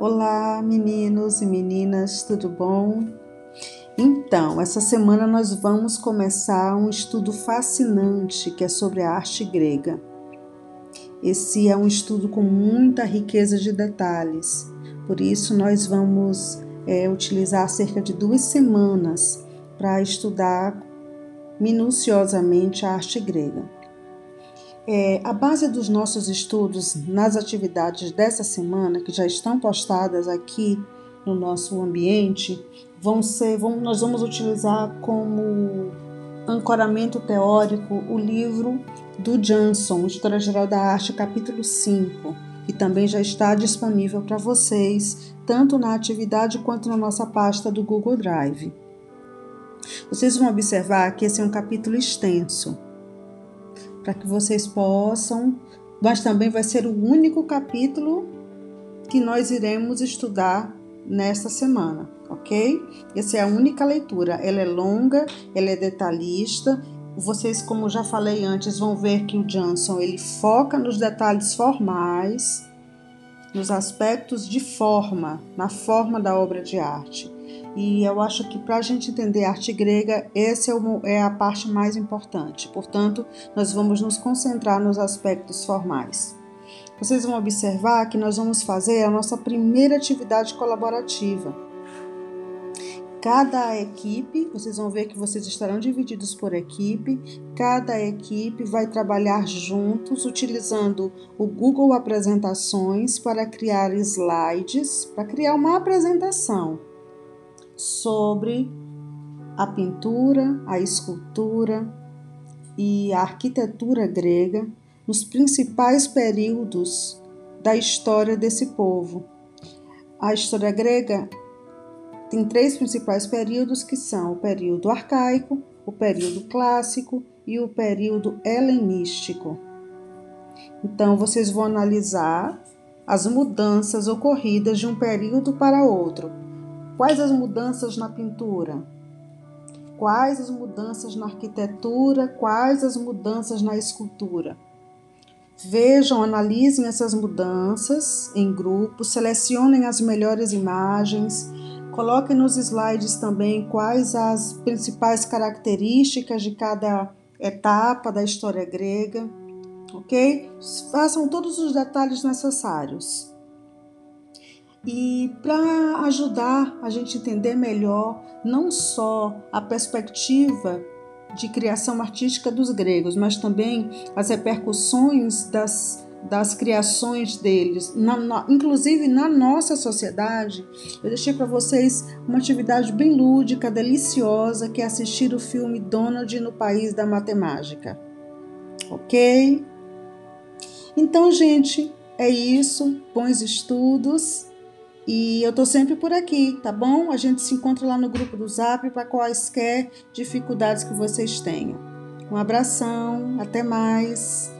Olá, meninos e meninas, tudo bom? Então, essa semana nós vamos começar um estudo fascinante que é sobre a arte grega. Esse é um estudo com muita riqueza de detalhes, por isso nós vamos é, utilizar cerca de duas semanas para estudar minuciosamente a arte grega. É, a base dos nossos estudos nas atividades dessa semana, que já estão postadas aqui no nosso ambiente, vão ser, vão, nós vamos utilizar como ancoramento teórico o livro do Johnson, História Geral da Arte, capítulo 5, que também já está disponível para vocês, tanto na atividade quanto na nossa pasta do Google Drive. Vocês vão observar que esse é um capítulo extenso para que vocês possam, mas também vai ser o único capítulo que nós iremos estudar nesta semana, ok? Essa é a única leitura. Ela é longa, ela é detalhista. Vocês, como já falei antes, vão ver que o Johnson ele foca nos detalhes formais, nos aspectos de forma, na forma da obra de arte. E eu acho que para a gente entender a arte grega, essa é, é a parte mais importante. Portanto, nós vamos nos concentrar nos aspectos formais. Vocês vão observar que nós vamos fazer a nossa primeira atividade colaborativa. Cada equipe, vocês vão ver que vocês estarão divididos por equipe, cada equipe vai trabalhar juntos utilizando o Google Apresentações para criar slides, para criar uma apresentação sobre a pintura, a escultura e a arquitetura grega nos principais períodos da história desse povo. A história grega tem três principais períodos que são o período arcaico, o período clássico e o período helenístico. Então vocês vão analisar as mudanças ocorridas de um período para outro Quais as mudanças na pintura? Quais as mudanças na arquitetura? Quais as mudanças na escultura? Vejam, analisem essas mudanças em grupo, selecionem as melhores imagens, coloquem nos slides também quais as principais características de cada etapa da história grega, ok? Façam todos os detalhes necessários. E para ajudar a gente entender melhor não só a perspectiva de criação artística dos gregos, mas também as repercussões das, das criações deles, na, na, inclusive na nossa sociedade, eu deixei para vocês uma atividade bem lúdica, deliciosa, que é assistir o filme Donald no País da Matemática. Ok? Então, gente, é isso. Bons estudos e eu tô sempre por aqui, tá bom? A gente se encontra lá no grupo do Zap para quaisquer dificuldades que vocês tenham. Um abração, até mais.